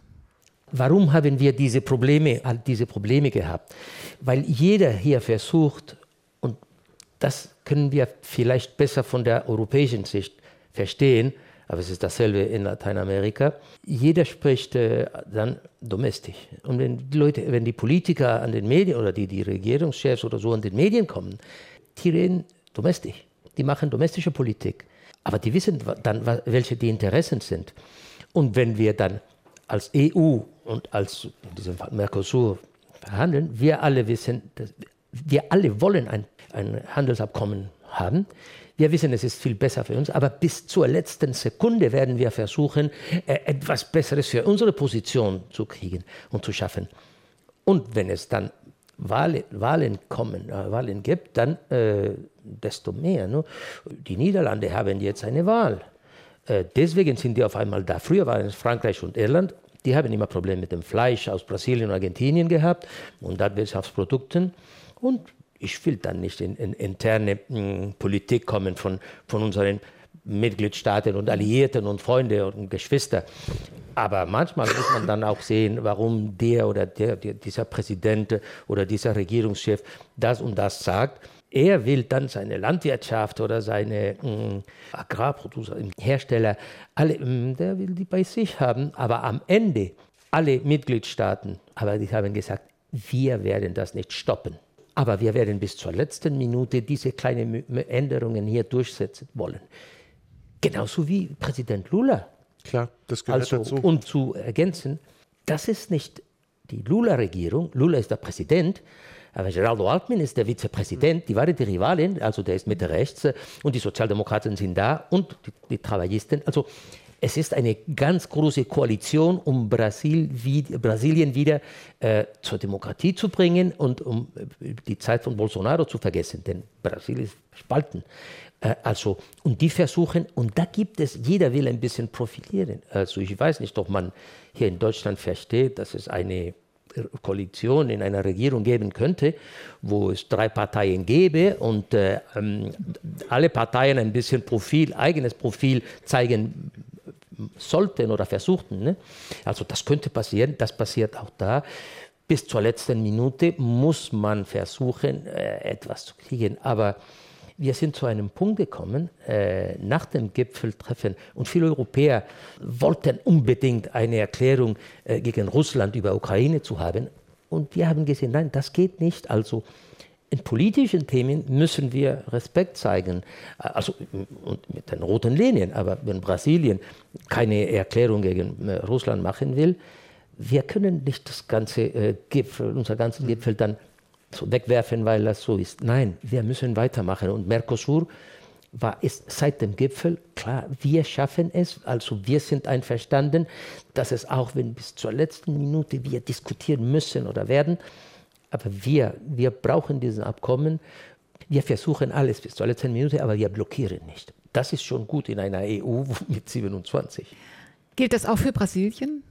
Warum haben wir diese Probleme, diese Probleme gehabt? Weil jeder hier versucht, und das können wir vielleicht besser von der europäischen Sicht verstehen, aber es ist dasselbe in Lateinamerika. Jeder spricht äh, dann domestisch. Und wenn die Leute, wenn die Politiker an den Medien oder die, die Regierungschefs oder so an den Medien kommen, die reden domestisch. Die machen domestische Politik. Aber die wissen dann, welche die Interessen sind. Und wenn wir dann als EU und als in diesem Fall Mercosur verhandeln, wir alle wissen, wir alle wollen ein, ein Handelsabkommen haben. Wir wissen, es ist viel besser für uns, aber bis zur letzten Sekunde werden wir versuchen, äh, etwas Besseres für unsere Position zu kriegen und zu schaffen. Und wenn es dann Wahlen, Wahlen kommen, äh, Wahlen gibt, dann äh, desto mehr. Ne? Die Niederlande haben jetzt eine Wahl. Äh, deswegen sind die auf einmal da. Früher waren es Frankreich und Irland. Die haben immer Probleme mit dem Fleisch aus Brasilien und Argentinien gehabt und Landwirtschaftsprodukten. Und ich will dann nicht in, in interne mh, hm, Politik kommen von, von unseren Mitgliedstaaten und Alliierten und Freunde und Geschwister. Aber manchmal muss man dann auch sehen, warum der oder der, der, dieser Präsident oder dieser Regierungschef das und das sagt. Er will dann seine Landwirtschaft oder seine äh, Agrarprodukte, Hersteller, alle, äh, der will die bei sich haben. Aber am Ende, alle Mitgliedstaaten, aber die haben gesagt, wir werden das nicht stoppen. Aber wir werden bis zur letzten Minute diese kleinen Änderungen hier durchsetzen wollen. Genauso wie Präsident Lula. Klar, das gehört also, dazu. Und zu ergänzen, das ist nicht die Lula-Regierung. Lula ist der Präsident, aber Geraldo Alckmin ist der Vizepräsident, die waren die Rivalin, also der ist Mitte rechts und die Sozialdemokraten sind da und die, die Travaillisten. Also es ist eine ganz große Koalition, um Brasil, wie, Brasilien wieder äh, zur Demokratie zu bringen und um äh, die Zeit von Bolsonaro zu vergessen, denn Brasilien ist spalten. Äh, also, und die versuchen, und da gibt es, jeder will ein bisschen profilieren. Also ich weiß nicht, ob man hier in Deutschland versteht, dass es eine Koalition in einer Regierung geben könnte, wo es drei Parteien gäbe und äh, ähm, alle Parteien ein bisschen Profil, eigenes Profil zeigen sollten oder versuchten. Ne? Also das könnte passieren, das passiert auch da. Bis zur letzten Minute muss man versuchen, äh, etwas zu kriegen. Aber wir sind zu einem Punkt gekommen, äh, nach dem Gipfeltreffen, und viele Europäer wollten unbedingt eine Erklärung äh, gegen Russland über Ukraine zu haben. Und wir haben gesehen, nein, das geht nicht. Also in politischen Themen müssen wir Respekt zeigen, also mit den roten Linien. Aber wenn Brasilien keine Erklärung gegen äh, Russland machen will, wir können nicht das ganze äh, Gipfel, unser ganzen Gipfel dann wegwerfen, weil das so ist. Nein, wir müssen weitermachen. Und Mercosur war, ist seit dem Gipfel klar, wir schaffen es, also wir sind einverstanden, dass es auch, wenn bis zur letzten Minute wir diskutieren müssen oder werden, aber wir, wir brauchen diesen Abkommen. Wir versuchen alles bis zur letzten Minute, aber wir blockieren nicht. Das ist schon gut in einer EU mit 27. Gilt das auch für Brasilien?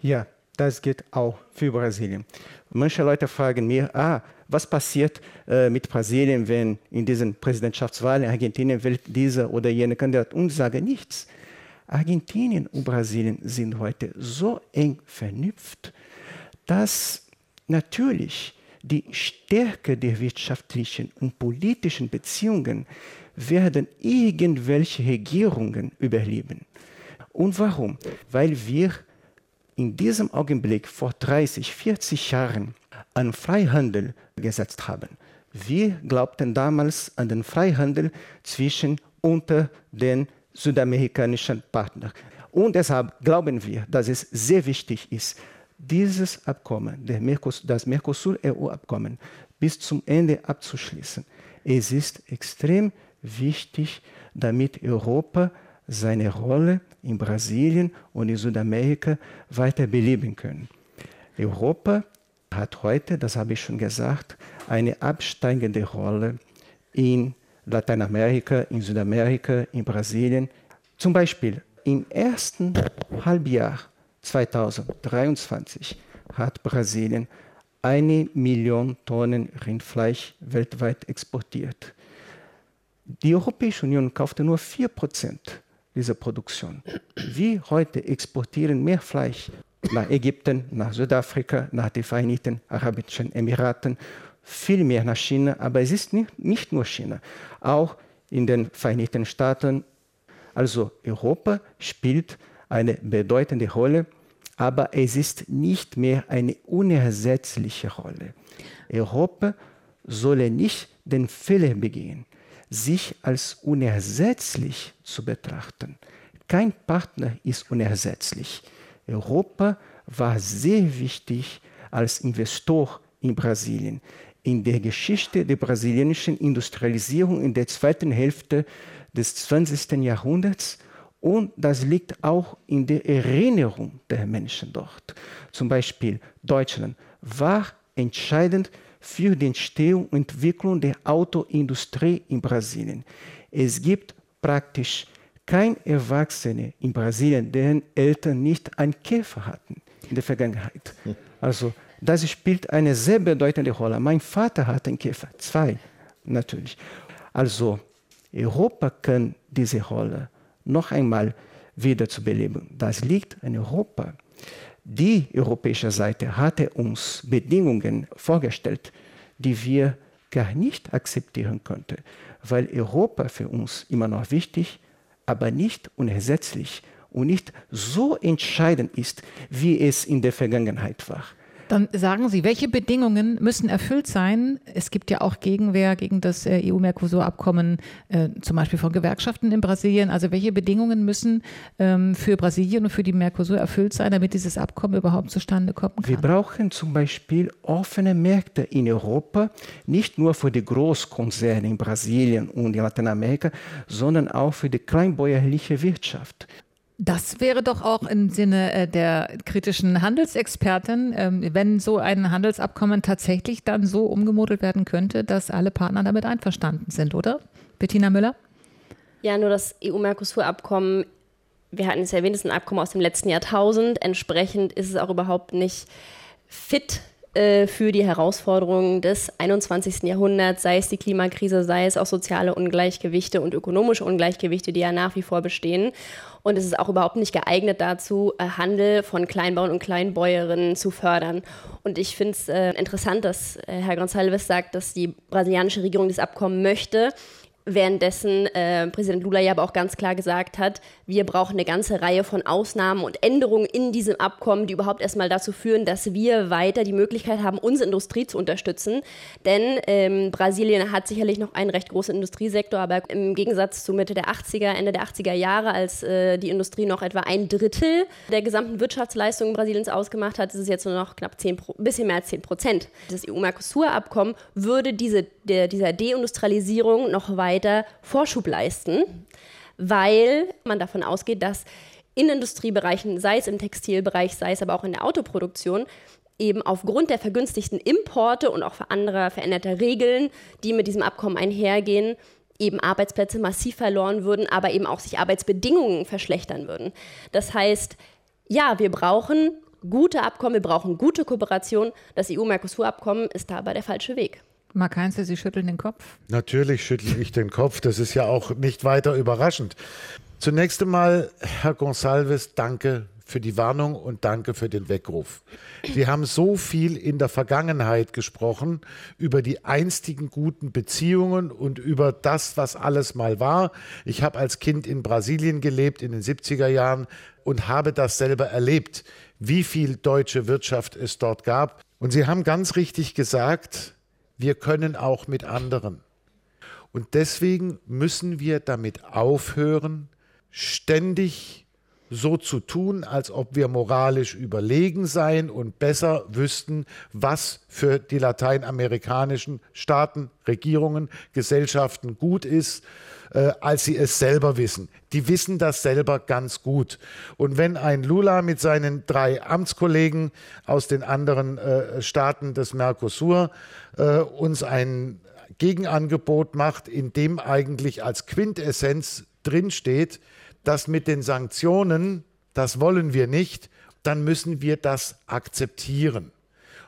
Ja, das gilt auch für Brasilien. Manche Leute fragen mir, ah, was passiert äh, mit Brasilien, wenn in diesen Präsidentschaftswahlen Argentinien wählt dieser oder jene Kandidat? Und sage nichts. Argentinien und Brasilien sind heute so eng vernüpft, dass natürlich die Stärke der wirtschaftlichen und politischen Beziehungen werden irgendwelche Regierungen überleben. Und warum? Weil wir in diesem Augenblick vor 30, 40 Jahren an Freihandel gesetzt haben. Wir glaubten damals an den Freihandel zwischen unter den südamerikanischen Partnern. Und deshalb glauben wir, dass es sehr wichtig ist, dieses Abkommen, das Mercosur-EU-Abkommen, bis zum Ende abzuschließen. Es ist extrem wichtig, damit Europa seine Rolle in Brasilien und in Südamerika weiter beleben kann. Europa hat heute, das habe ich schon gesagt, eine absteigende Rolle in Lateinamerika, in Südamerika, in Brasilien. Zum Beispiel im ersten Halbjahr 2023 hat Brasilien eine Million Tonnen Rindfleisch weltweit exportiert. Die Europäische Union kaufte nur 4% dieser Produktion. Wir heute exportieren mehr Fleisch nach Ägypten, nach Südafrika, nach den Vereinigten Arabischen Emiraten, viel mehr nach China, aber es ist nicht, nicht nur China, auch in den Vereinigten Staaten. Also Europa spielt eine bedeutende Rolle, aber es ist nicht mehr eine unersetzliche Rolle. Europa solle nicht den Fehler begehen, sich als unersetzlich zu betrachten. Kein Partner ist unersetzlich. Europa war sehr wichtig als Investor in Brasilien. In der Geschichte der brasilianischen Industrialisierung in der zweiten Hälfte des 20. Jahrhunderts und das liegt auch in der Erinnerung der Menschen dort. Zum Beispiel Deutschland war entscheidend für die Entstehung und Entwicklung der Autoindustrie in Brasilien. Es gibt praktisch kein Erwachsene in Brasilien, deren Eltern nicht einen Käfer hatten in der Vergangenheit. Also das spielt eine sehr bedeutende Rolle. Mein Vater hat einen Käfer, zwei natürlich. Also Europa kann diese Rolle noch einmal wieder zu beleben. Das liegt an Europa. Die europäische Seite hatte uns Bedingungen vorgestellt, die wir gar nicht akzeptieren konnten, weil Europa für uns immer noch wichtig aber nicht unersetzlich und nicht so entscheidend ist, wie es in der Vergangenheit war. Dann sagen Sie, welche Bedingungen müssen erfüllt sein? Es gibt ja auch Gegenwehr gegen das äh, EU-Mercosur-Abkommen, äh, zum Beispiel von Gewerkschaften in Brasilien. Also welche Bedingungen müssen ähm, für Brasilien und für die Mercosur erfüllt sein, damit dieses Abkommen überhaupt zustande kommen kann? Wir brauchen zum Beispiel offene Märkte in Europa, nicht nur für die Großkonzerne in Brasilien und in Lateinamerika, sondern auch für die kleinbäuerliche Wirtschaft. Das wäre doch auch im Sinne äh, der kritischen Handelsexpertin, ähm, wenn so ein Handelsabkommen tatsächlich dann so umgemodelt werden könnte, dass alle Partner damit einverstanden sind, oder? Bettina Müller? Ja, nur das EU-Mercosur-Abkommen, wir hatten es erwähnt, ist ein Abkommen aus dem letzten Jahrtausend. Entsprechend ist es auch überhaupt nicht fit äh, für die Herausforderungen des 21. Jahrhunderts, sei es die Klimakrise, sei es auch soziale Ungleichgewichte und ökonomische Ungleichgewichte, die ja nach wie vor bestehen. Und es ist auch überhaupt nicht geeignet dazu, äh, Handel von Kleinbauern und Kleinbäuerinnen zu fördern. Und ich finde es äh, interessant, dass äh, Herr Gonçalves sagt, dass die brasilianische Regierung das Abkommen möchte währenddessen äh, Präsident Lula ja aber auch ganz klar gesagt hat, wir brauchen eine ganze Reihe von Ausnahmen und Änderungen in diesem Abkommen, die überhaupt erstmal dazu führen, dass wir weiter die Möglichkeit haben, unsere Industrie zu unterstützen. Denn ähm, Brasilien hat sicherlich noch einen recht großen Industriesektor, aber im Gegensatz zu Mitte der 80er, Ende der 80er Jahre, als äh, die Industrie noch etwa ein Drittel der gesamten Wirtschaftsleistungen Brasiliens ausgemacht hat, ist es jetzt nur noch knapp 10, ein bisschen mehr als 10 Prozent. Das EU-Mercosur-Abkommen würde diese, der, dieser Deindustrialisierung noch weiter Vorschub leisten, weil man davon ausgeht, dass in Industriebereichen, sei es im Textilbereich, sei es aber auch in der Autoproduktion, eben aufgrund der vergünstigten Importe und auch anderer veränderter Regeln, die mit diesem Abkommen einhergehen, eben Arbeitsplätze massiv verloren würden, aber eben auch sich Arbeitsbedingungen verschlechtern würden. Das heißt, ja, wir brauchen gute Abkommen, wir brauchen gute Kooperation. Das EU-Mercosur-Abkommen ist da aber der falsche Weg. Mark Heinze, Sie schütteln den Kopf? Natürlich schüttle ich den Kopf. Das ist ja auch nicht weiter überraschend. Zunächst einmal, Herr Gonsalves, danke für die Warnung und danke für den Weckruf. Sie haben so viel in der Vergangenheit gesprochen über die einstigen guten Beziehungen und über das, was alles mal war. Ich habe als Kind in Brasilien gelebt in den 70er Jahren und habe das selber erlebt, wie viel deutsche Wirtschaft es dort gab. Und Sie haben ganz richtig gesagt, wir können auch mit anderen. Und deswegen müssen wir damit aufhören, ständig so zu tun, als ob wir moralisch überlegen seien und besser wüssten, was für die lateinamerikanischen Staaten, Regierungen, Gesellschaften gut ist, äh, als sie es selber wissen. Die wissen das selber ganz gut. Und wenn ein Lula mit seinen drei Amtskollegen aus den anderen äh, Staaten des Mercosur äh, uns ein Gegenangebot macht, in dem eigentlich als Quintessenz drinsteht, dass mit den Sanktionen, das wollen wir nicht, dann müssen wir das akzeptieren.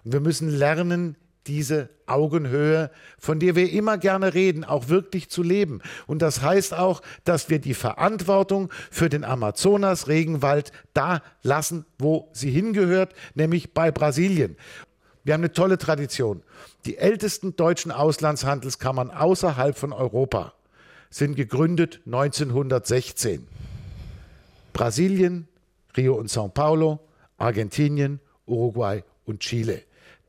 Und wir müssen lernen, diese Augenhöhe, von der wir immer gerne reden, auch wirklich zu leben. Und das heißt auch, dass wir die Verantwortung für den Amazonas-Regenwald da lassen, wo sie hingehört, nämlich bei Brasilien. Wir haben eine tolle Tradition. Die ältesten deutschen Auslandshandelskammern außerhalb von Europa sind gegründet 1916. Brasilien, Rio und Sao Paulo, Argentinien, Uruguay und Chile.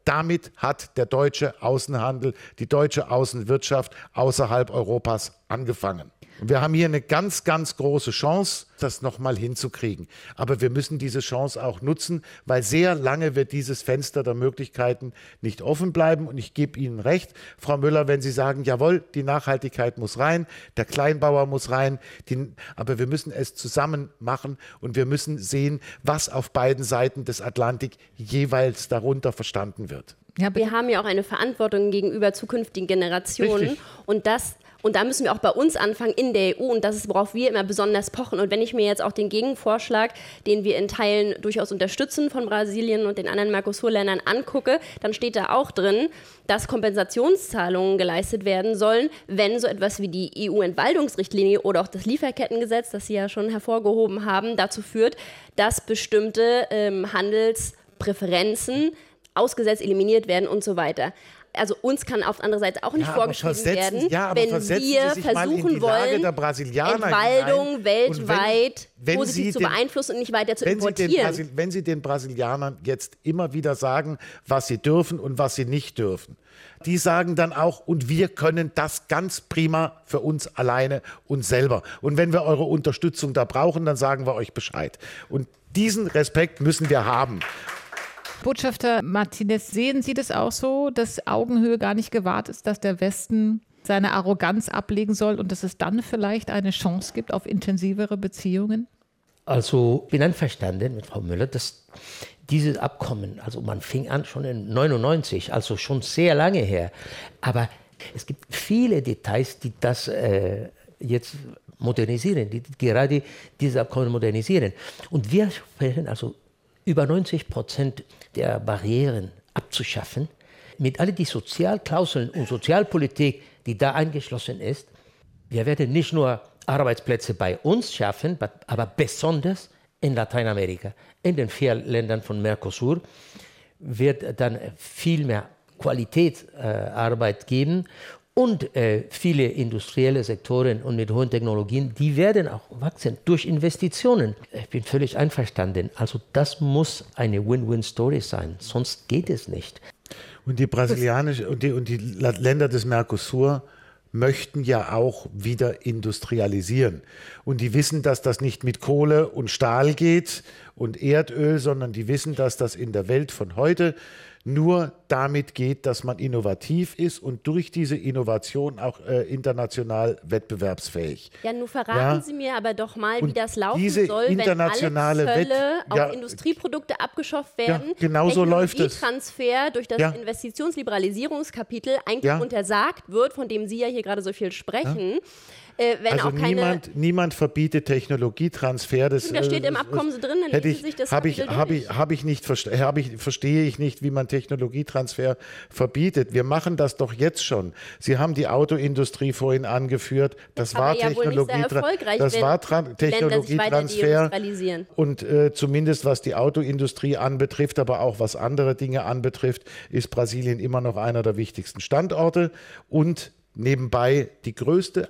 Damit hat der deutsche Außenhandel, die deutsche Außenwirtschaft außerhalb Europas angefangen. Und wir haben hier eine ganz, ganz große Chance, das nochmal hinzukriegen. Aber wir müssen diese Chance auch nutzen, weil sehr lange wird dieses Fenster der Möglichkeiten nicht offen bleiben. Und ich gebe Ihnen recht, Frau Müller, wenn Sie sagen, jawohl, die Nachhaltigkeit muss rein, der Kleinbauer muss rein, die, aber wir müssen es zusammen machen und wir müssen sehen, was auf beiden Seiten des Atlantik jeweils darunter verstanden wird. Ja, wir haben ja auch eine Verantwortung gegenüber zukünftigen Generationen Richtig. und das und da müssen wir auch bei uns anfangen in der EU und das ist, worauf wir immer besonders pochen. Und wenn ich mir jetzt auch den Gegenvorschlag, den wir in Teilen durchaus unterstützen von Brasilien und den anderen Mercosur-Ländern angucke, dann steht da auch drin, dass Kompensationszahlungen geleistet werden sollen, wenn so etwas wie die EU-Entwaldungsrichtlinie oder auch das Lieferkettengesetz, das Sie ja schon hervorgehoben haben, dazu führt, dass bestimmte ähm, Handelspräferenzen ausgesetzt, eliminiert werden und so weiter also uns kann auf der anderen Seite auch nicht ja, vorgeschrieben werden, ja, wenn wir versuchen wollen, Entwaldung weltweit wenn, wenn positiv zu den, beeinflussen und nicht weiter zu wenn importieren. Sie wenn Sie den Brasilianern jetzt immer wieder sagen, was sie dürfen und was sie nicht dürfen, die sagen dann auch, und wir können das ganz prima für uns alleine und selber. Und wenn wir eure Unterstützung da brauchen, dann sagen wir euch Bescheid. Und diesen Respekt müssen wir haben. Botschafter Martinez, sehen Sie das auch so, dass Augenhöhe gar nicht gewahrt ist, dass der Westen seine Arroganz ablegen soll und dass es dann vielleicht eine Chance gibt auf intensivere Beziehungen? Also bin einverstanden mit Frau Müller, dass dieses Abkommen, also man fing an schon in 99, also schon sehr lange her, aber es gibt viele Details, die das äh, jetzt modernisieren, die gerade dieses Abkommen modernisieren. Und wir sprechen also über 90 Prozent der Barrieren abzuschaffen, mit all die Sozialklauseln und Sozialpolitik, die da eingeschlossen ist. Wir werden nicht nur Arbeitsplätze bei uns schaffen, aber besonders in Lateinamerika, in den vier Ländern von Mercosur, wird dann viel mehr Qualitätsarbeit äh, geben und äh, viele industrielle Sektoren und mit hohen Technologien, die werden auch wachsen durch Investitionen. Ich bin völlig einverstanden. Also das muss eine Win-Win-Story sein, sonst geht es nicht. Und die brasilianische und die, und die Länder des Mercosur möchten ja auch wieder industrialisieren. Und die wissen, dass das nicht mit Kohle und Stahl geht und Erdöl, sondern die wissen, dass das in der Welt von heute nur damit geht, dass man innovativ ist und durch diese Innovation auch äh, international wettbewerbsfähig. Ja, nun verraten ja. Sie mir aber doch mal, wie das laufen soll, wenn alle Zölle auf ja, Industrieprodukte abgeschafft werden. Ja, genau so läuft es. Transfer durch das ja. Investitionsliberalisierungskapitel eigentlich untersagt wird, von dem Sie ja hier gerade so viel sprechen. Äh, also niemand, niemand verbietet Technologietransfer. Das, da steht im äh, Abkommen so drin, dann hätte ich, sich das habe ich, hab ich, hab ich nicht hab ich, verstehe ich nicht, wie man Technologietransfer verbietet. Wir machen das doch jetzt schon. Sie haben die Autoindustrie vorhin angeführt. Das Aber war ja Technologietransfer. Das war Technologietransfer. Und äh, zumindest was die Autoindustrie anbetrifft, aber auch was andere Dinge anbetrifft, ist Brasilien immer noch einer der wichtigsten Standorte und nebenbei die größte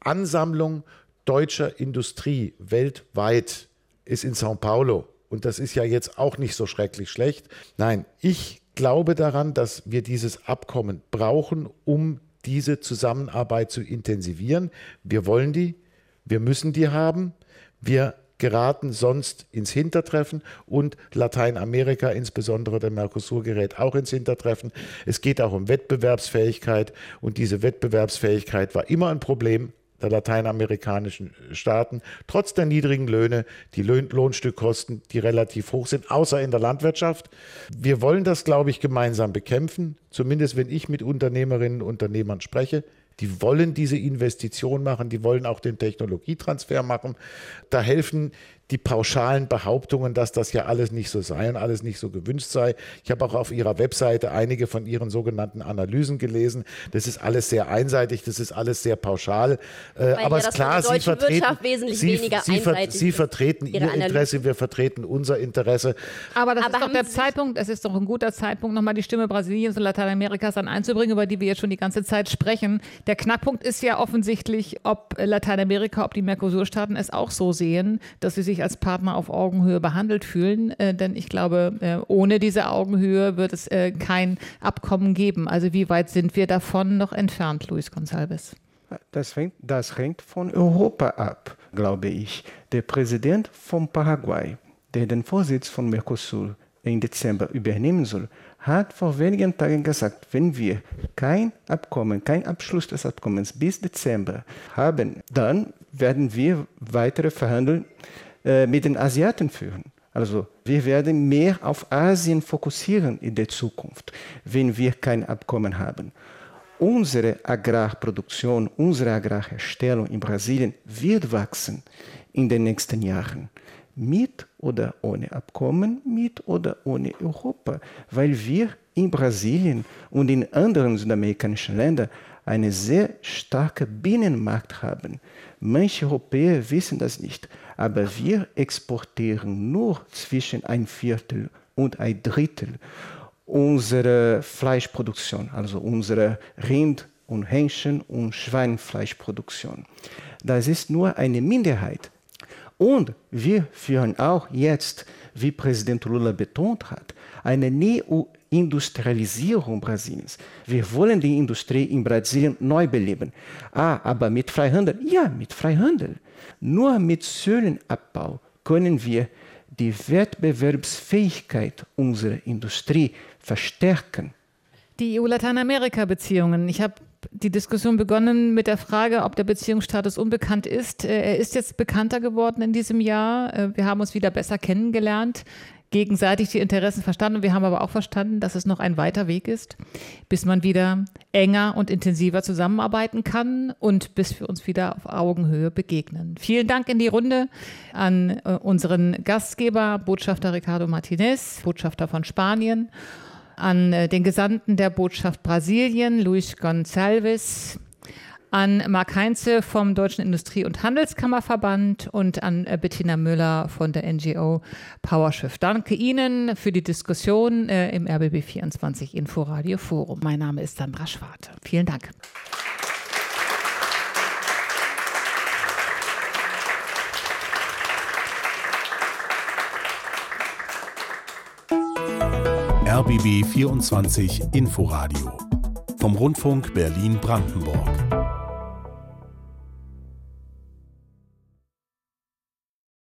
Ansammlung deutscher Industrie weltweit ist in Sao Paulo. Und das ist ja jetzt auch nicht so schrecklich schlecht. Nein, ich glaube daran, dass wir dieses Abkommen brauchen, um diese Zusammenarbeit zu intensivieren. Wir wollen die, wir müssen die haben. Wir geraten sonst ins Hintertreffen und Lateinamerika, insbesondere der Mercosur, gerät auch ins Hintertreffen. Es geht auch um Wettbewerbsfähigkeit und diese Wettbewerbsfähigkeit war immer ein Problem der lateinamerikanischen Staaten, trotz der niedrigen Löhne, die Lohnstückkosten, die relativ hoch sind, außer in der Landwirtschaft. Wir wollen das, glaube ich, gemeinsam bekämpfen, zumindest wenn ich mit Unternehmerinnen und Unternehmern spreche. Die wollen diese Investition machen, die wollen auch den Technologietransfer machen. Da helfen die pauschalen Behauptungen, dass das ja alles nicht so sei und alles nicht so gewünscht sei. Ich habe auch auf Ihrer Webseite einige von Ihren sogenannten Analysen gelesen. Das ist alles sehr einseitig, das ist alles sehr pauschal. Äh, aber es ist klar, Sie vertreten, Sie, Sie, ver Sie, vertreten Ihr Analyse. Interesse, wir vertreten unser Interesse. Aber das aber ist doch der Zeitpunkt, es ist doch ein guter Zeitpunkt, nochmal die Stimme Brasiliens und Lateinamerikas dann einzubringen, über die wir jetzt schon die ganze Zeit sprechen. Der Knackpunkt ist ja offensichtlich, ob Lateinamerika, ob die Mercosur-Staaten es auch so sehen, dass sie sich sich als Partner auf Augenhöhe behandelt fühlen. Äh, denn ich glaube, äh, ohne diese Augenhöhe wird es äh, kein Abkommen geben. Also wie weit sind wir davon noch entfernt, Luis Gonsalves? Das hängt, das hängt von Europa ab, glaube ich. Der Präsident von Paraguay, der den Vorsitz von Mercosur im Dezember übernehmen soll, hat vor wenigen Tagen gesagt, wenn wir kein Abkommen, kein Abschluss des Abkommens bis Dezember haben, dann werden wir weitere Verhandlungen äh, mit den Asiaten führen. Also wir werden mehr auf Asien fokussieren in der Zukunft, wenn wir kein Abkommen haben. Unsere Agrarproduktion, unsere Agrarherstellung in Brasilien wird wachsen in den nächsten Jahren. Mit oder ohne Abkommen, mit oder ohne Europa, weil wir in Brasilien und in anderen südamerikanischen Ländern einen sehr starken Binnenmarkt haben. Manche Europäer wissen das nicht, aber wir exportieren nur zwischen ein Viertel und ein Drittel unserer Fleischproduktion, also unsere Rind- und Hähnchen- und Schweinfleischproduktion. Das ist nur eine Minderheit. Und wir führen auch jetzt, wie Präsident Lula betont hat, eine Neo Industrialisierung Brasiliens. Wir wollen die Industrie in Brasilien neu beleben. Ah, aber mit Freihandel? Ja, mit Freihandel. Nur mit Zöllenabbau können wir die Wettbewerbsfähigkeit unserer Industrie verstärken. Die EU-Lateinamerika-Beziehungen. Ich habe die Diskussion begonnen mit der Frage, ob der Beziehungsstatus unbekannt ist. Äh, er ist jetzt bekannter geworden in diesem Jahr. Äh, wir haben uns wieder besser kennengelernt gegenseitig die Interessen verstanden. Wir haben aber auch verstanden, dass es noch ein weiter Weg ist, bis man wieder enger und intensiver zusammenarbeiten kann und bis wir uns wieder auf Augenhöhe begegnen. Vielen Dank in die Runde an äh, unseren Gastgeber, Botschafter Ricardo Martinez, Botschafter von Spanien, an äh, den Gesandten der Botschaft Brasilien, Luis Gonçalves, an Marc Heinze vom Deutschen Industrie- und Handelskammerverband und an äh, Bettina Müller von der NGO PowerShift. Danke Ihnen für die Diskussion äh, im RBB24 Inforadio Forum. Mein Name ist Sandra Schwarte. Vielen Dank. RBB 24 Inforadio vom Rundfunk Berlin-Brandenburg.